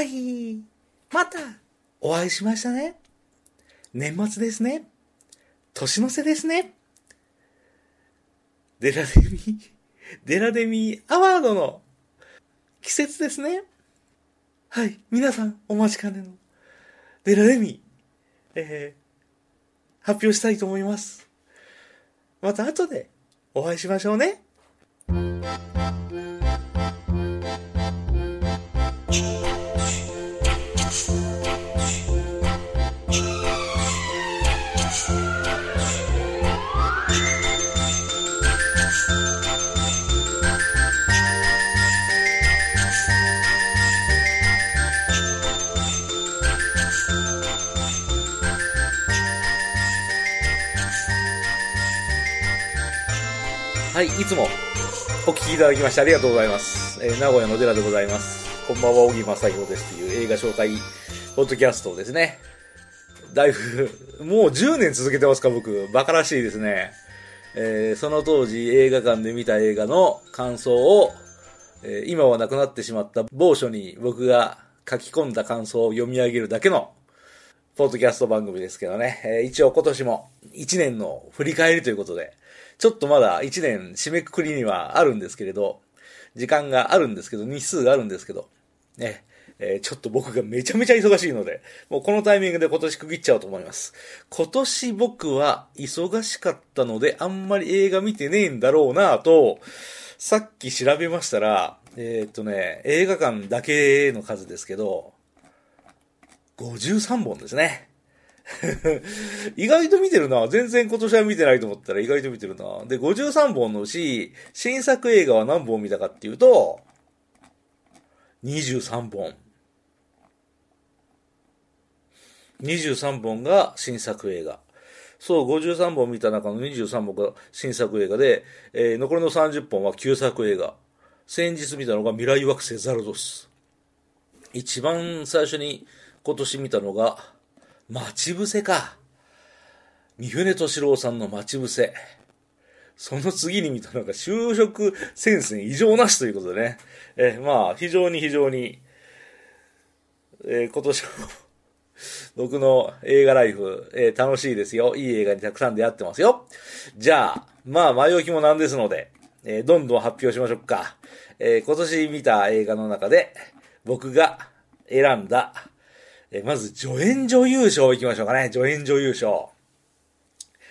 はい。また、お会いしましたね。年末ですね。年の瀬ですね。デラデミ、デラデミアワードの季節ですね。はい。皆さん、お待ちかねの、デラデミ、えー、発表したいと思います。また後でお会いしましょうね。はい、いつもお聞きいただきましてありがとうございます。えー、名古屋の寺でございます。こんばんは、小木正宏ですという映画紹介、ポッドキャストですね。だいぶ、もう10年続けてますか、僕。馬鹿らしいですね。えー、その当時映画館で見た映画の感想を、えー、今はなくなってしまった某所に僕が書き込んだ感想を読み上げるだけの、ポッドキャスト番組ですけどね。えー、一応今年も1年の振り返りということで、ちょっとまだ1年締めくくりにはあるんですけれど、時間があるんですけど、日数があるんですけど、ね、えー、ちょっと僕がめちゃめちゃ忙しいので、もうこのタイミングで今年区切っちゃおうと思います。今年僕は忙しかったので、あんまり映画見てねえんだろうなと、さっき調べましたら、えー、っとね、映画館だけの数ですけど、53本ですね。意外と見てるな。全然今年は見てないと思ったら意外と見てるな。で、53本のうち、新作映画は何本見たかっていうと、23本。23本が新作映画。そう、53本見た中の23本が新作映画で、えー、残りの30本は旧作映画。先日見たのが未来惑星ザルドス。一番最初に今年見たのが、待ち伏せか。三船敏郎さんの待ち伏せ。その次に見たのが就職戦線異常なしということでね。え、まあ、非常に非常に、えー、今年も僕の映画ライフ、えー、楽しいですよ。いい映画にたくさん出会ってますよ。じゃあ、まあ、前置きもなんですので、えどんどん発表しましょうか。え今年見た映画の中で、僕が選んだえまず助演女優賞行きましょうかね。助演女優賞。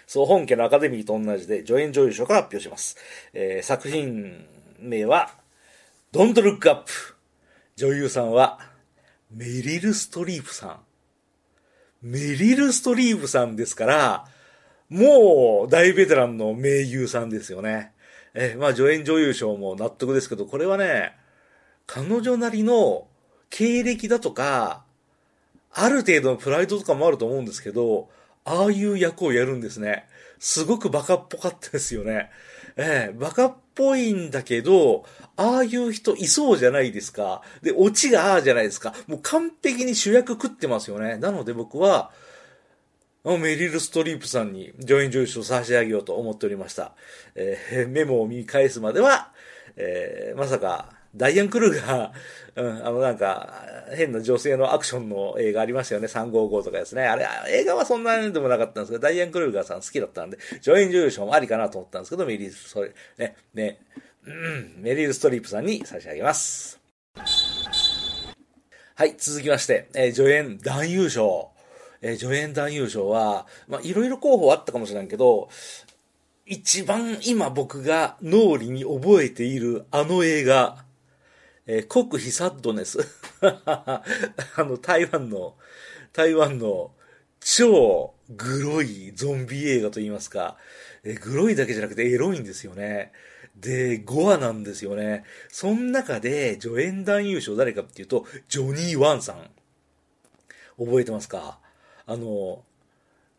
そう、本家のアカデミーと同じで助演女優賞から発表します。えー、作品名は、Don't Look Up。女優さんは、メリル・ストリープさん。メリル・ストリープさんですから、もう大ベテランの名優さんですよね。えまあ助演女優賞も納得ですけど、これはね、彼女なりの経歴だとか、ある程度のプライドとかもあると思うんですけど、ああいう役をやるんですね。すごくバカっぽかったですよね。ええバカっぽいんだけど、ああいう人いそうじゃないですか。で、オチがああじゃないですか。もう完璧に主役食ってますよね。なので僕は、メリル・ストリープさんに助演女優賞を差し上げようと思っておりました。えー、メモを見返すまでは、えー、まさか、ダイアン・クルーが、うん、あのなんか、変な女性のアクションの映画ありましたよね。355とかですね。あれ、映画はそんなにでもなかったんですけど、ダイアン・クルーガーさん好きだったんで、助演女優賞もありかなと思ったんですけど、メリー、それ、ね、ね、うん、メリル・ストリープさんに差し上げます。はい、続きまして、えー、助演男優賞。えー、助演男優賞は、まあ、いろいろ候補あったかもしれんけど、一番今僕が脳裏に覚えているあの映画、えー、国費サッドネス。あの、台湾の、台湾の超グロいゾンビ映画と言いますか、えー、グロいだけじゃなくてエロいんですよね。で、5話なんですよね。その中で助演男優賞誰かっていうと、ジョニー・ワンさん。覚えてますか？あの、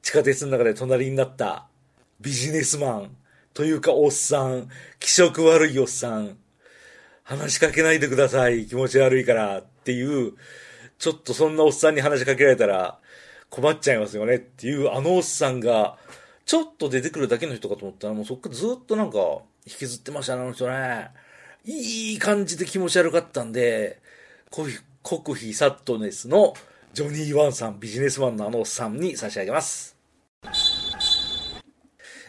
地下鉄の中で隣になったビジネスマンというかおっさん、気色悪いおっさん。話しかけないでください。気持ち悪いからっていう、ちょっとそんなおっさんに話しかけられたら困っちゃいますよねっていう、あのおっさんが、ちょっと出てくるだけの人かと思ったら、もうそっからずっとなんか引きずってましたね、あの人ね。いい感じで気持ち悪かったんで、国費サットネスのジョニー・ワンさん、ビジネスマンのあのおっさんに差し上げます。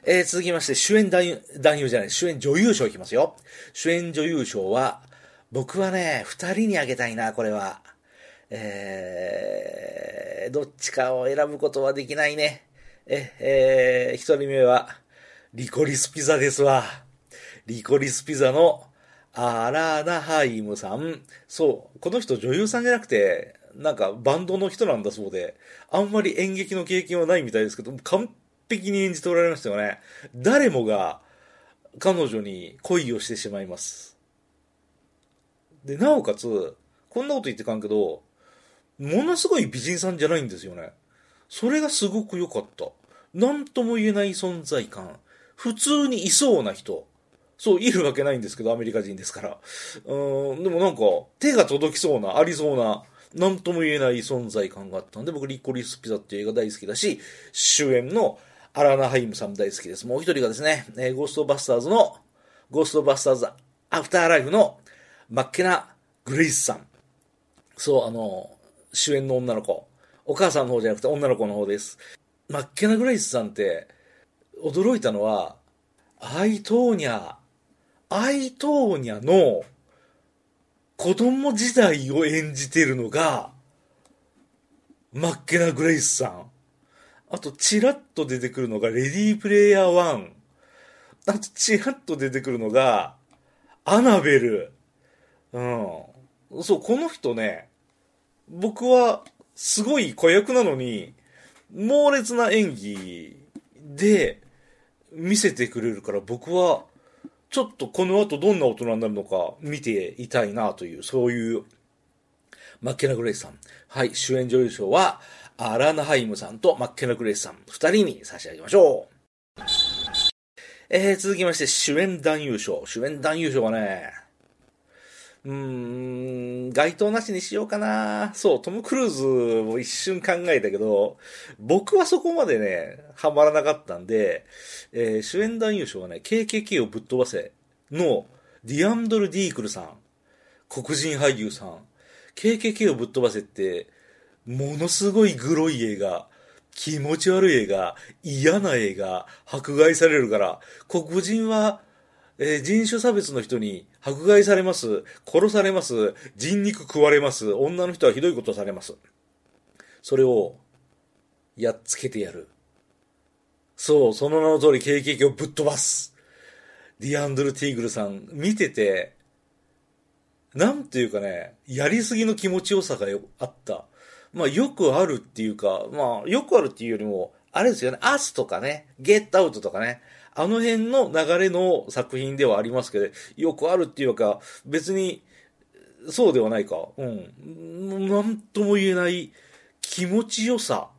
えー、続きまして、主演男優、男優じゃない、主演女優賞いきますよ。主演女優賞は、僕はね、二人にあげたいな、これは。えー、どっちかを選ぶことはできないね。え、えー、一人目は、リコリスピザですわ。リコリスピザのアラーナハイムさん。そう、この人女優さんじゃなくて、なんかバンドの人なんだそうで、あんまり演劇の経験はないみたいですけど、完璧に演じておられましたよね。誰もが彼女に恋をしてしまいます。で、なおかつ、こんなこと言ってかんけど、ものすごい美人さんじゃないんですよね。それがすごく良かった。なんとも言えない存在感。普通にいそうな人。そう、いるわけないんですけど、アメリカ人ですから。うん、でもなんか、手が届きそうな、ありそうな、なんとも言えない存在感があったんで、僕、リッコリスピザっていう映画大好きだし、主演のアラナハイムさん大好きです。もう一人がですね、えー、ゴーストバスターズの、ゴーストバスターズアフターライフのマッケナ・グレイスさん。そう、あの、主演の女の子。お母さんの方じゃなくて女の子の方です。マッケナ・グレイスさんって、驚いたのは、アイトーニャアイトーニャの子供時代を演じてるのが、マッケナ・グレイスさん。あと、チラッと出てくるのが、レディープレイヤー1。あと、チラッと出てくるのが、アナベル。うん。そう、この人ね、僕は、すごい子役なのに、猛烈な演技で見せてくれるから、僕は、ちょっとこの後どんな大人になるのか見ていたいなという、そういうマッケナ・グレイさん。はい、主演女優賞は、アラナハイムさんとマッケナ・グレイスさん、二人に差し上げましょう。えー、続きまして、主演男優賞。主演男優賞はね、うーん、該当なしにしようかな。そう、トム・クルーズも一瞬考えたけど、僕はそこまでね、ハマらなかったんで、えー、主演男優賞はね、KKK をぶっ飛ばせのディアンドル・ディークルさん。黒人俳優さん。KKK をぶっ飛ばせって、ものすごいグロい映画、気持ち悪い映画、嫌な映画、迫害されるから、黒人はえー、人種差別の人に迫害されます、殺されます、人肉食われます、女の人はひどいことされます。それを、やっつけてやる。そう、その名の通り景気をぶっ飛ばす。ディアンドル・ティーグルさん、見てて、なんていうかね、やりすぎの気持ちよさがあった。まあ、よくあるっていうか、まあ、よくあるっていうよりも、あれですよね、アスとかね、ゲットアウトとかね、あの辺の流れの作品ではありますけど、よくあるっていうか、別に、そうではないか。うん。なんとも言えない気持ちよさ。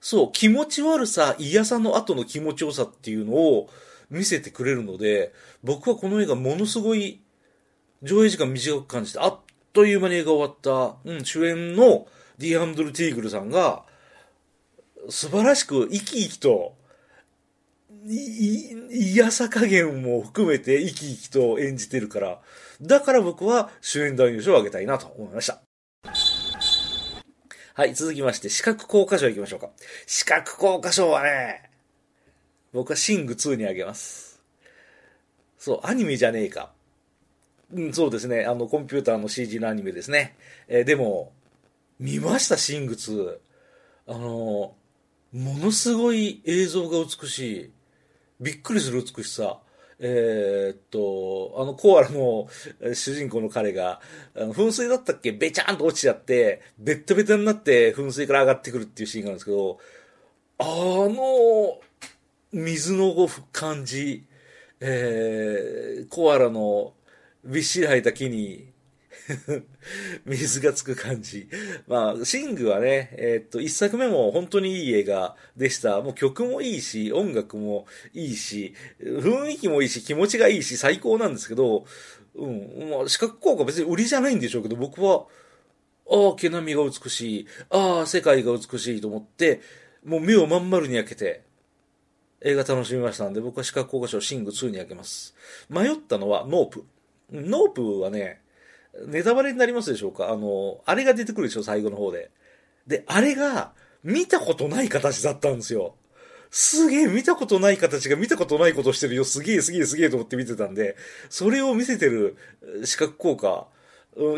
そう、気持ち悪さ、嫌さの後の気持ちよさっていうのを見せてくれるので、僕はこの映画ものすごい上映時間短く感じて、あっという間に映画終わった、うん、主演のディアンドル・ティーグルさんが、素晴らしく生き生きとい、い嫌さ加減も含めて生き生きと演じてるから、だから僕は主演男優賞をあげたいなと思いました。はい、続きまして、視覚効果賞いきましょうか。視覚効果賞はね、僕はシング2にあげます。そう、アニメじゃねえか。うん、そうですね。あの、コンピューターの CG のアニメですね。えー、でも、見ました、シング2。あの、ものすごい映像が美しい。びっくりする美しさ。えー、っと、あのコアラの主人公の彼が、あの噴水だったっけ？べちゃんと落ちちゃって、ベッタベタになって噴水から上がってくるっていうシーンがあるんですけど、あの、水の感じ、えー、コアラのびっしり生えた木に 水がつく感じ。まあ、シングはね、えー、っと、一作目も本当にいい映画でした。もう曲もいいし、音楽もいいし、雰囲気もいいし、気持ちがいいし、最高なんですけど、うん、まあ、視覚効果別に売りじゃないんでしょうけど、僕は、ああ、毛並みが美しい、ああ、世界が美しいと思って、もう目をまん丸に開けて、映画楽しみましたんで、僕は視覚効果賞シング2に開けます。迷ったのはノープ。ノープはね、ネタバレになりますでしょうか？あの、あれが出てくるでしょ、最後の方で。で、あれが、見たことない形だったんですよ。すげえ、見たことない形が見たことないことしてるよ。すげえ、すげえ、すげえと思って見てたんで、それを見せてる視覚効果、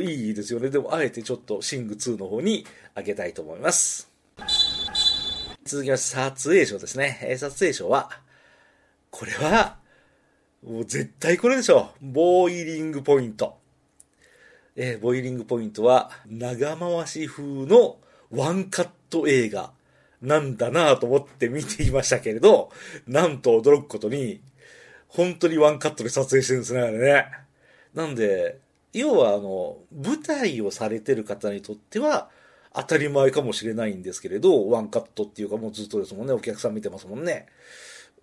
いいですよね。でも、あえてちょっと、シング2の方にあげたいと思います。続きまして、撮影賞ですね。え撮影賞は、これは、もう絶対これでしょ。ボーイリングポイント。えー、ボイリングポイントは、長回し風のワンカット映画なんだなと思って見ていましたけれど、なんと驚くことに、本当にワンカットで撮影してるんですね、あれね。なんで、要はあの、舞台をされてる方にとっては、当たり前かもしれないんですけれど、ワンカットっていうかもうずっとですもんね、お客さん見てますもんね。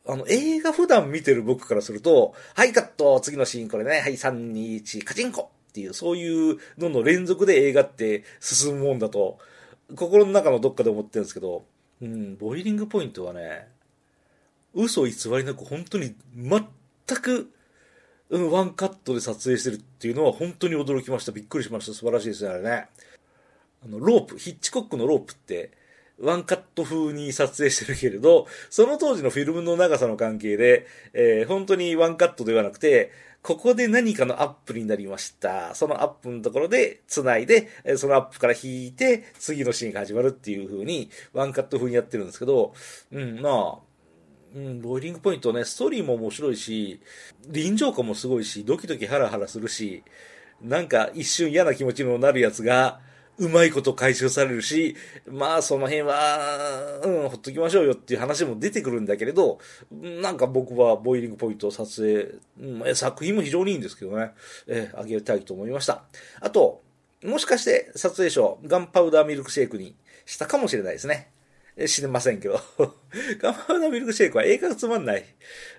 あの、映画普段見てる僕からすると、はい、カット、次のシーンこれね、はい、3、2、1、カチンコっていう、そういうのの連続で映画って進むもんだと、心の中のどっかで思ってるんですけど、うん、ボイリングポイントはね、嘘偽りなく本当に全く、うん、ワンカットで撮影してるっていうのは本当に驚きました。びっくりしました。素晴らしいですね、あれね。あの、ロープ、ヒッチコックのロープって、ワンカット風に撮影してるけれど、その当時のフィルムの長さの関係で、えー、本当にワンカットではなくて、ここで何かのアップになりました。そのアップのところで繋いで、そのアップから引いて、次のシーンが始まるっていう風に、ワンカット風にやってるんですけど、うん、まあ、うん、ボイリングポイントね、ストーリーも面白いし、臨場感もすごいし、ドキドキハラハラするし、なんか一瞬嫌な気持ちになるやつが、うまいこと回収されるし、まあその辺は、うん、ほっときましょうよっていう話も出てくるんだけれど、なんか僕はボイリングポイント撮影、うん、作品も非常にいいんですけどね、えー、あげたいと思いました。あと、もしかして撮影賞、ガンパウダーミルクシェイクにしたかもしれないですね。え知りませんけど。ガンパウダーミルクシェイクは映画がつまんない。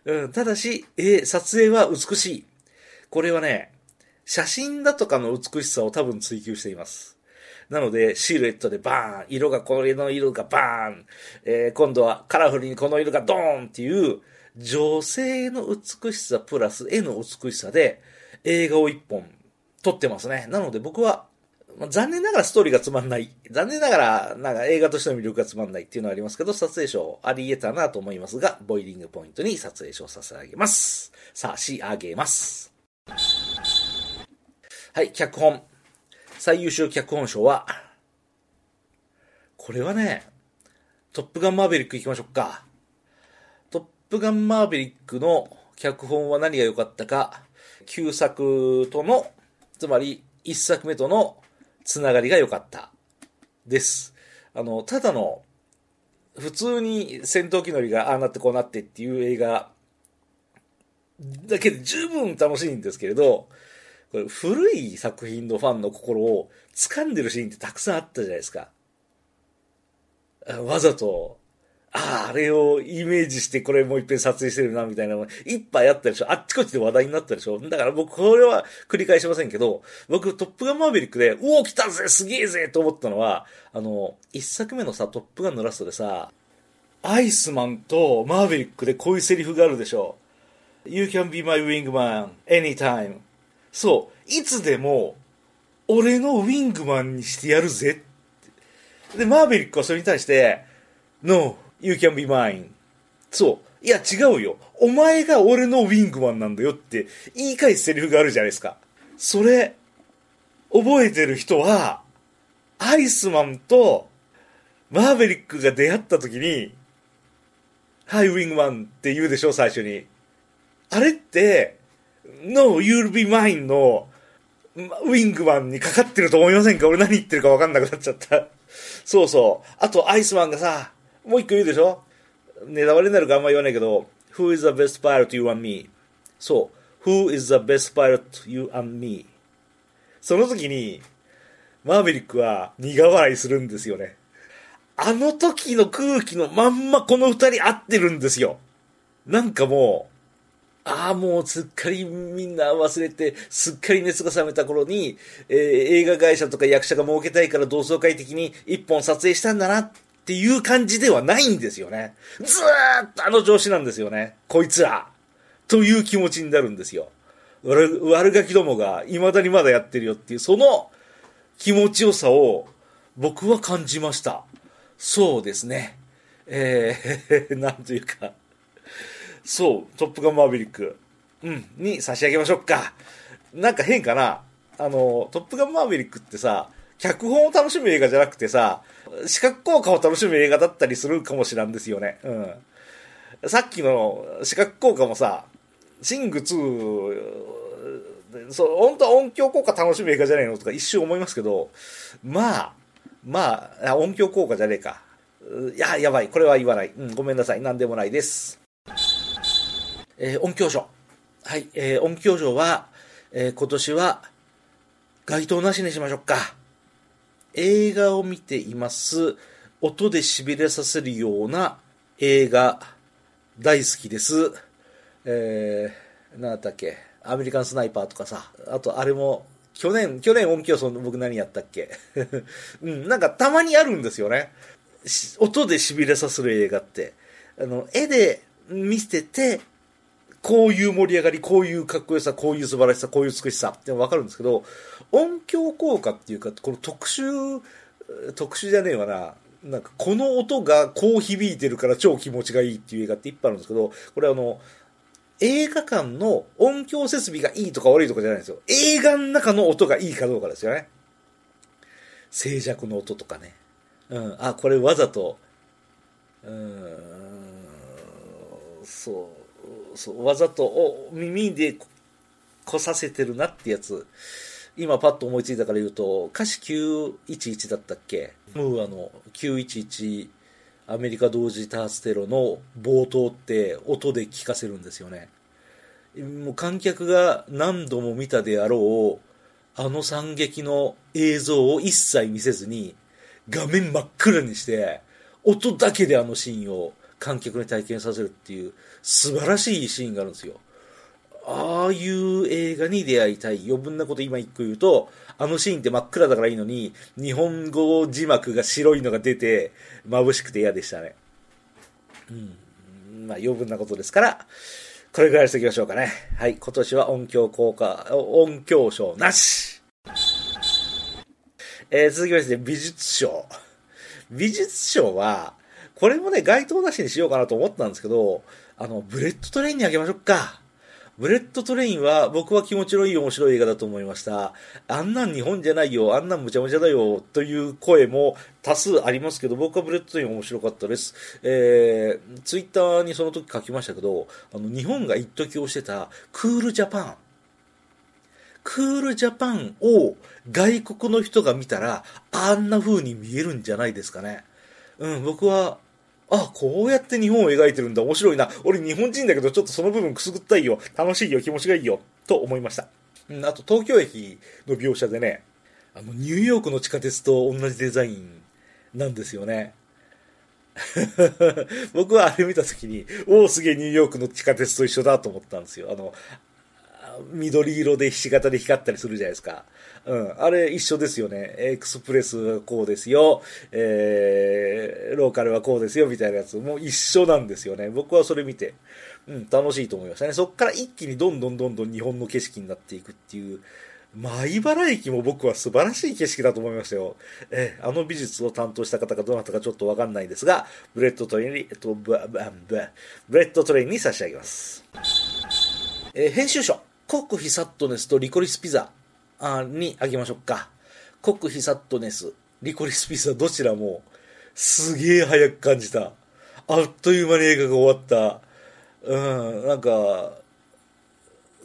うん、ただし、えー、撮影は美しい。これはね、写真だとかの美しさを多分追求しています。なので、シルエットでバーン、色がこれの色がバーン、えー、今度はカラフルにこの色がドーンっていう、女性の美しさプラス絵の美しさで映画を一本撮ってますね。なので僕は、まあ、残念ながらストーリーがつまんない。残念ながら、なんか映画としての魅力がつまんないっていうのはありますけど、撮影賞あり得たなと思いますが、ボイリングポイントに撮影賞させてあげます。さあ、仕上げます。はい、脚本。最優秀脚本賞は、これはね、トップガンマーヴェリック行きましょうか。トップガンマーヴェリックの脚本は何が良かったか、旧作との、つまり一作目とのつながりが良かった。です。あの、ただの、普通に戦闘機乗りがああなってこうなってっていう映画だけで十分楽しいんですけれど、これ古い作品のファンの心を掴んでるシーンってたくさんあったじゃないですか。わざと、ああ、あれをイメージしてこれもう一遍撮影してるな、みたいなのいっぱいあったでしょあっちこっちで話題になったでしょだから僕これは繰り返しませんけど、僕トップガンマーヴェリックで、おお来たぜすげえぜと思ったのは、あの、一作目のさ、トップガンのラストでさ、アイスマンとマーヴェリックでこういうセリフがあるでしょ You can be my wingman anytime. そう、いつでも、俺のウィングマンにしてやるぜで、マーベリックはそれに対して、No, you can be mine. そう。いや、違うよ。お前が俺のウィングマンなんだよって言い返すセリフがあるじゃないですか。それ、覚えてる人は、アイスマンとマーベリックが出会った時に、はい、ウィングマンって言うでしょ、最初に。あれって、No, you'll be mine の、ウィングマンにかかってると思いませんか？俺何言ってるか分かんなくなっちゃった。そうそう。あと、アイスマンがさ、もう一個言うでしょ？ネタバレになるかあんま言わないけど、Who is the best pilot you and me? そう。Who is the best pilot you and me? その時に、マーヴェリックは苦笑いするんですよね。あの時の空気のまんまこの二人合ってるんですよ。なんかもう、ああ、もうすっかりみんな忘れて、すっかり熱が冷めた頃に、えー、映画会社とか役者が儲けたいから同窓会的に一本撮影したんだなっていう感じではないんですよね。ずーっとあの調子なんですよね。こいつら。という気持ちになるんですよ。悪悪ガキどもが未だにまだやってるよっていう、その気持ちよさを僕は感じました。そうですね。えー、なんというか、そう、トップガンマーヴェリック、うん、に差し上げましょうか。なんか変かなあの、トップガンマーヴェリックってさ、脚本を楽しむ映画じゃなくてさ、視覚効果を楽しむ映画だったりするかもしれんですよね。うん。さっきの視覚効果もさ、シング2、そう、本当は音響効果楽しむ映画じゃないのとか一瞬思いますけど、まあ、ま、あ音響効果じゃねえか。いや、やばい。これは言わない。うん、ごめんなさい。なんでもないです。えー音響賞。はい、えー音響賞は、えー今年は、該当なしにしましょうか。映画を見ています。音で痺れさせるような映画、大好きです。えー、なんだっけ、アメリカンスナイパーとかさ、あとあれも、去年、去年音響賞の僕何やったっけ？うん、なんかたまにあるんですよね。音で痺れさせる映画って。あの、絵で見せてて、こういう盛り上がり、こういうかっこよさ、こういう素晴らしさ、こういう美しさってわかるんですけど、音響効果っていうか、この特殊、特殊じゃねえわな。なんか、この音がこう響いてるから超気持ちがいいっていう映画っていっぱいあるんですけど、これあの、映画館の音響設備がいいとか悪いとかじゃないんですよ。映画の中の音がいいかどうかですよね。静寂の音とかね。うん、あ、これわざと、うーん、そう、そう、わざと、お、耳でここさせてるなってやつ。今パッと思いついたから言うと、歌詞911だったっけ？ムーアの911アメリカ同時多発テロの冒頭って音で聞かせるんですよね。もう観客が何度も見たであろう、あの惨劇の映像を一切見せずに、画面真っ暗にして、音だけであのシーンを観客に体験させるっていう素晴らしいシーンがあるんですよ。ああいう映画に出会いたい。余分なこと今一個言うと、あのシーンって真っ暗だからいいのに、日本語字幕が白いのが出て、眩しくて嫌でしたね。うん。まあ余分なことですから、これぐらいにしておきましょうかね。はい。今年は音響効果、音響賞なしえー続きまして、美術賞。美術賞は、これもね、該当なしにしようかなと思ったんですけど、あの、ブレットトレインにあげましょうか。ブレットトレインは僕は気持ちのいい面白い映画だと思いました。あんなん日本じゃないよ、あんなんむちゃむちゃだよ、という声も多数ありますけど、僕はブレットトレイン面白かったです。えー、ツイッターにその時書きましたけど、あの、日本が一時推してたクールジャパン。クールジャパンを外国の人が見たら、あんな風に見えるんじゃないですかね。うん、僕は、あ、こうやって日本を描いてるんだ、面白いな。俺日本人だけどちょっとその部分くすぐったいよ。楽しいよ、気持ちがいいよ。と思いました。うん、あと東京駅の描写でね、あの、ニューヨークの地下鉄と同じデザインなんですよね。僕はあれ見た時に、おお、すげえニューヨークの地下鉄と一緒だと思ったんですよ。あの、緑色でひし形で光ったりするじゃないですか。うん。あれ一緒ですよね。エクスプレスこうですよ。えー、ローカルはこうですよ、みたいなやつ。もう一緒なんですよね。僕はそれ見て、うん、楽しいと思いましたね。そっから一気にどんどんどんどん日本の景色になっていくっていう、米原駅も僕は素晴らしい景色だと思いましたよ。えーあの美術を担当した方がどなたかちょっとわかんないですが、ブレッドトレインに、えっと、ブブブブレッドトレインに差し上げます。えー編集賞、コックヒサットネスとリコリスピザにあげましょうか。コックヒサットネス、リコリスピザどちらもすげえ早く感じた。あっという間に映画が終わった。うん、なんか、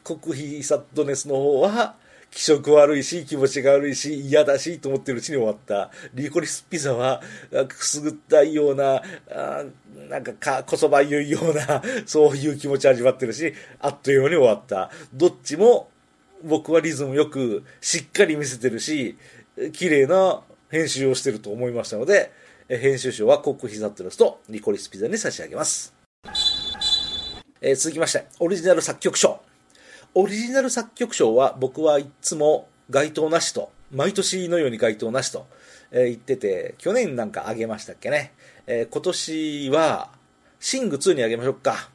コックヒサットネスの方は気色悪いし気持ちが悪いし嫌だしと思ってるうちに終わった。リコリスピザはくすぐったいような、あなんかかこそばゆいような、そういう気持ち味わってるし、あっという間に終わった。どっちも僕はリズムよくしっかり見せてるし、綺麗な編集をしてると思いましたので、編集賞はコックヒザットネスとリコリスピザに差し上げます。えー続きまして、オリジナル作曲賞。オリジナル作曲賞は僕はいつも該当なしと、毎年のように該当なしと、えー言ってて、去年なんかあげましたっけね。えー今年は、シング2にあげましょうか。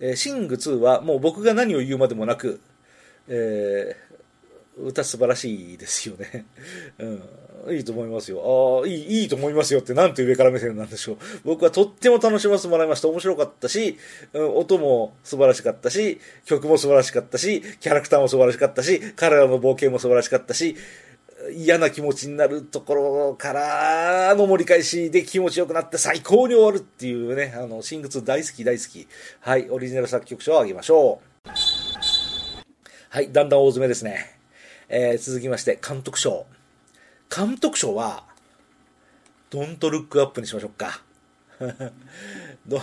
えーシング2はもう僕が何を言うまでもなく、えー、歌素晴らしいですよね。うん。いいと思いますよ。ああ、いい、いいと思いますよってなんて上から目線なんでしょう。僕はとっても楽しませてもらいました。面白かったし、うん、音も素晴らしかったし、曲も素晴らしかったし、キャラクターも素晴らしかったし、彼らの冒険も素晴らしかったし、嫌な気持ちになるところからの盛り返しで気持ちよくなって最高に終わるっていうね、あの、シングツ大好き大好き。はい、オリジナル作曲賞をあげましょう。はい、だんだん大詰めですね。えー、続きまして、監督賞。監督賞は、ドントルックアップにしましょうか。ド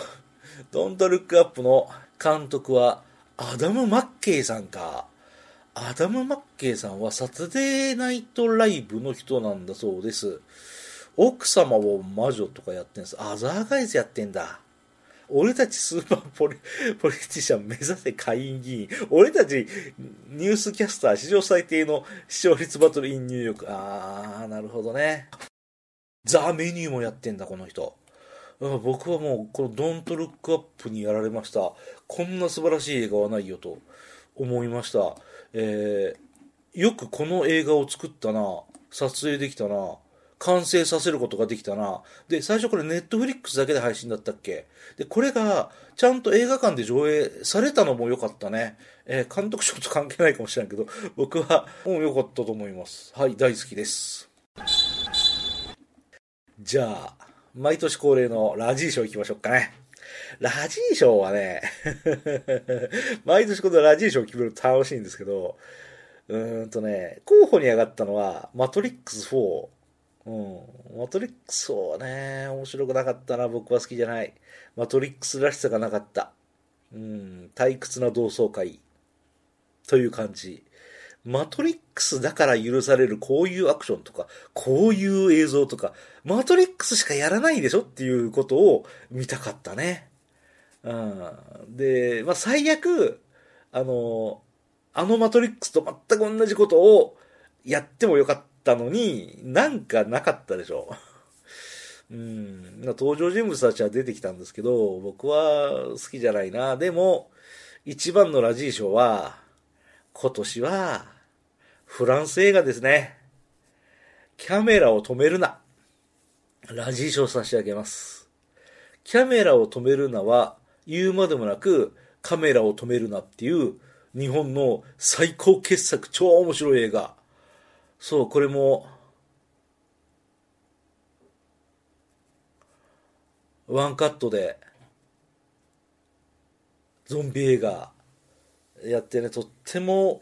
ドントルックアップの監督は、アダム・マッケイさんか。アダム・マッケイさんはサタデーナイトライブの人なんだそうです。奥様を魔女とかやってんです。アザーガイズやってんだ。俺たちスーパーポリポリティシャン目指せ下院議員。俺たちニュースキャスター史上最低の視聴率バトルインニューヨーク。あー、なるほどね。ザ・メニューもやってんだ、この人。僕はもう、このドントルックアップにやられました。こんな素晴らしい映画はないよと思いました。えー、よくこの映画を作ったな、撮影できたな、完成させることができたな。で、最初これネットフリックスだけで配信だったっけ？で、これがちゃんと映画館で上映されたのも良かったね。えー、監督賞と関係ないかもしれないけど、僕はもう良かったと思います。はい、大好きです。じゃあ、毎年恒例のラジー賞行きましょうかね。ラジー賞はね 毎年このラジー賞を決めると楽しいんですけど、うーんとね、候補に上がったのは、マトリックス4。うん。マトリックス4はね、面白くなかったな。僕は好きじゃない。マトリックスらしさがなかった。うん。退屈な同窓会。という感じ。マトリックスだから許されるこういうアクションとか、こういう映像とか、マトリックスしかやらないでしょっていうことを見たかったね。うん。で、まあ、最悪、あの、あのマトリックスと全く同じことをやってもよかったのに、なんかなかったでしょ。うん。登場人物たちは出てきたんですけど、僕は好きじゃないな。でも、一番のラジー賞は、今年は、フランス映画ですね。キャメラを止めるな。ラジー賞差し上げます。キャメラを止めるなは、言うまでもなく、カメラを止めるなっていう日本の最高傑作、超面白い映画。そう、これも、ワンカットで、ゾンビ映画やってね、とっても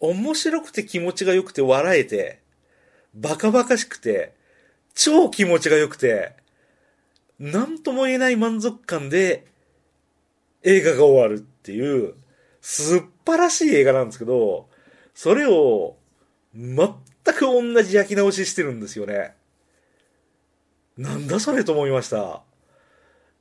面白くて気持ちが良くて笑えて、バカバカしくて、超気持ちが良くて、なんとも言えない満足感で映画が終わるっていう、素晴らしい映画なんですけど、それを全く同じ焼き直ししてるんですよね。なんだそれと思いました。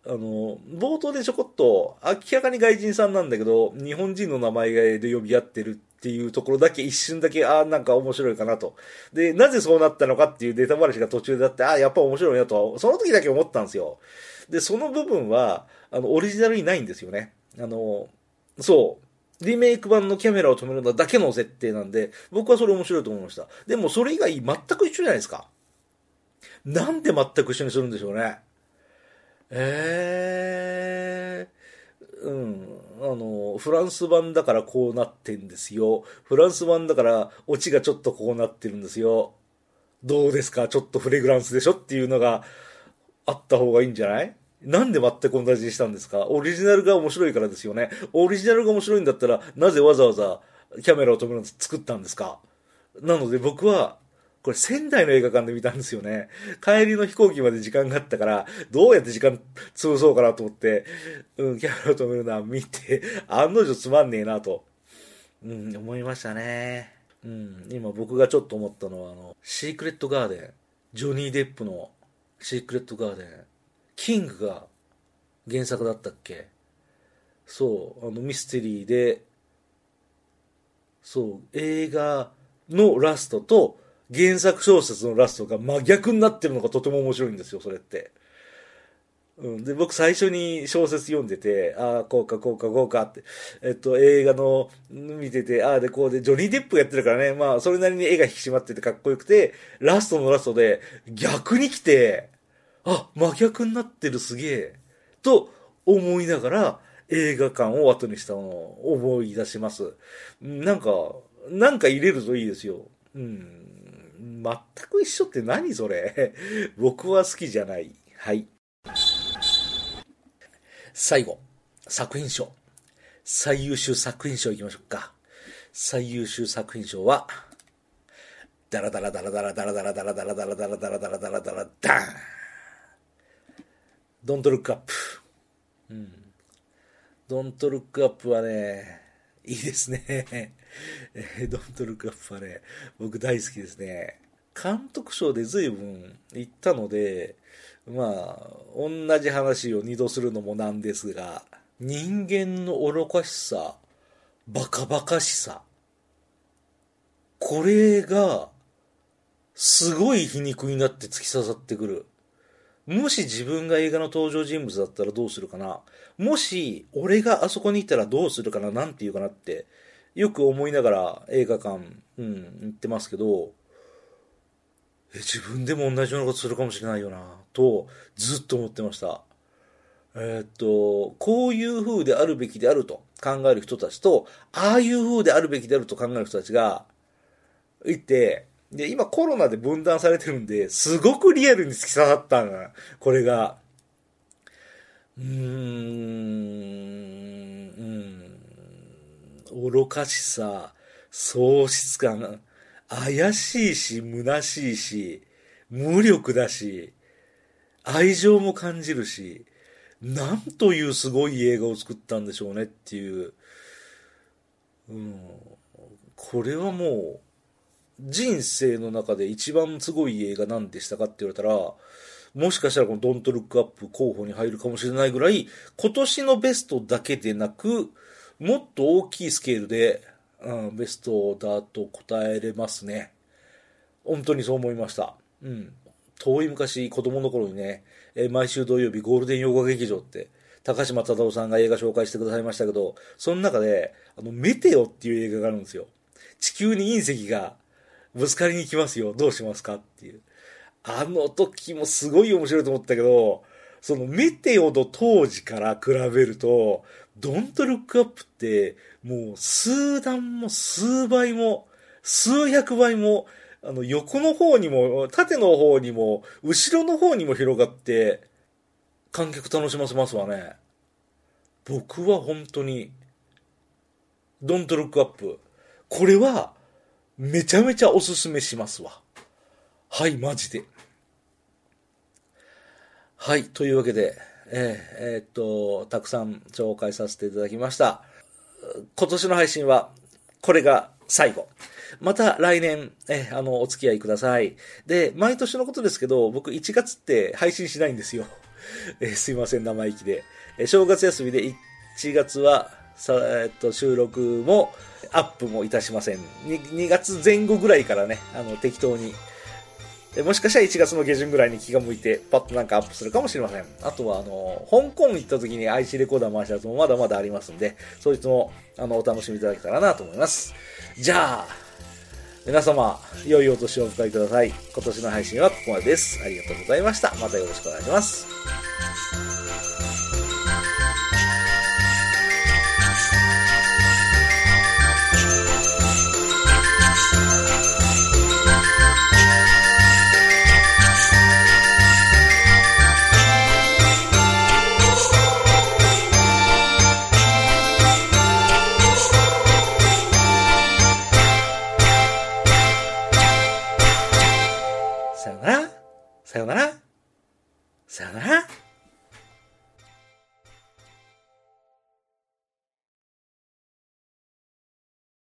あの、冒頭でちょこっと、明らかに外人さんなんだけど、日本人の名前で呼び合ってるっていうところだけ一瞬だけ、ああ、なんか面白いかなと。で、なぜそうなったのかっていうデータ話が途中であって、ああ、やっぱ面白いなと、その時だけ思ったんですよ。で、その部分は、あの、オリジナルにないんですよね。あの、そう。リメイク版のキャメラを止めるのだけの設定なんで、僕はそれ面白いと思いました。でもそれ以外全く一緒じゃないですか。なんで全く一緒にするんでしょうね。ええー、うん。あの、フランス版だからこうなってんですよ。フランス版だからオチがちょっとこうなってるんですよ。どうですか？ちょっとフレグランスでしょ？っていうのがあった方がいいんじゃない？なんで全く同じにしたんですか？オリジナルが面白いからですよね。オリジナルが面白いんだったら、なぜわざわざキャメラを止めるの作ったんですか？なので僕は、これ仙台の映画館で見たんですよね。帰りの飛行機まで時間があったから、どうやって時間潰そうかなと思って、うん、キャメラを止めるのは見て、案の定つまんねえなと、うん、思いましたね。うん、今僕がちょっと思ったのは、あの、シークレットガーデン、ジョニー・デップのシークレットガーデン、キングが原作だったっけ？そう、あのミステリーで、そう、映画のラストと、原作小説のラストが真逆になってるのがとても面白いんですよ、それって。うん。で、僕最初に小説読んでて、ああ、こうか、こうか、こうかって、えっと、映画の見てて、ああでこうで、ジョニー・デップやってるからね、まあ、それなりに絵が引き締まっててかっこよくて、ラストのラストで、逆に来て、あ、真逆になってるすげえ、と思いながら、映画館を後にしたのを思い出します。なんか、なんか入れるといいですよ。うん。全く一緒って何それ 僕は好きじゃない。はい。最後、作品賞。最優秀作品賞いきましょうか。最優秀作品賞は、ダラダラダラダラダラダラダラダラダラダラダラダラダラダラダンドントルックアップ。うん。ドントルックアップはね、いいですね。ドントルックアップはね、僕大好きですね。監督賞で随分行ったので、まあ、同じ話を二度するのもなんですが、人間の愚かしさ、バカバカしさ、これが、すごい皮肉になって突き刺さってくる。もし自分が映画の登場人物だったらどうするかな？もし、俺があそこにいたらどうするかな？なんて言うかなって、よく思いながら映画館、うん、行ってますけど、え、自分でも同じようなことするかもしれないよな、と、ずっと思ってました。えーっと、こういう風であるべきであると考える人たちと、ああいう風であるべきであると考える人たちが、いて、で、今コロナで分断されてるんで、すごくリアルに突き刺さったんだ、これが。うーん、うん、愚かしさ、喪失感、怪しいし、虚しいし、無力だし、愛情も感じるし、なんというすごい映画を作ったんでしょうねっていう、うん、これはもう、人生の中で一番すごい映画なんでしたかって言われたら、もしかしたらこのドントルックアップ候補に入るかもしれないぐらい、今年のベストだけでなく、もっと大きいスケールで、うん、ベストだと答えれますね。本当にそう思いました。うん。遠い昔、子供の頃にね、え毎週土曜日ゴールデン洋画劇場って、高島忠夫さんが映画紹介してくださいましたけど、その中で、あの、メテオっていう映画があるんですよ。地球に隕石がぶつかりに来ますよ。どうしますかっていう。あの時もすごい面白いと思ったけど、そのメテオの当時から比べると、ドントルックアップって、もう数段も数倍も、数百倍も、あの横の方にも、縦の方にも、後ろの方にも広がって、観客楽しませますわね。僕は本当に、ドントルックアップ。これは、めちゃめちゃおすすめしますわ。はい、マジで。はい、というわけで、えーえーっと、たくさん紹介させていただきました。今年の配信は、これが最後。また来年、えあの、お付き合いください。で、毎年のことですけど、僕1月って配信しないんですよ。えすいません、生意気で。え正月休みで1月は、さえっと、収録も、アップもいたしません。2, 2月前後ぐらいからね、あの、適当に。もしかしたら1月の下旬ぐらいに気が向いて、パッとなんかアップするかもしれません。あとは、あの、香港行った時に IC レコーダー回したやつもまだまだありますんで、そいつも、あの、お楽しみいただけたらなと思います。じゃあ、皆様、良いお年をお迎えください。今年の配信はここまでです。ありがとうございました。またよろしくお願いします。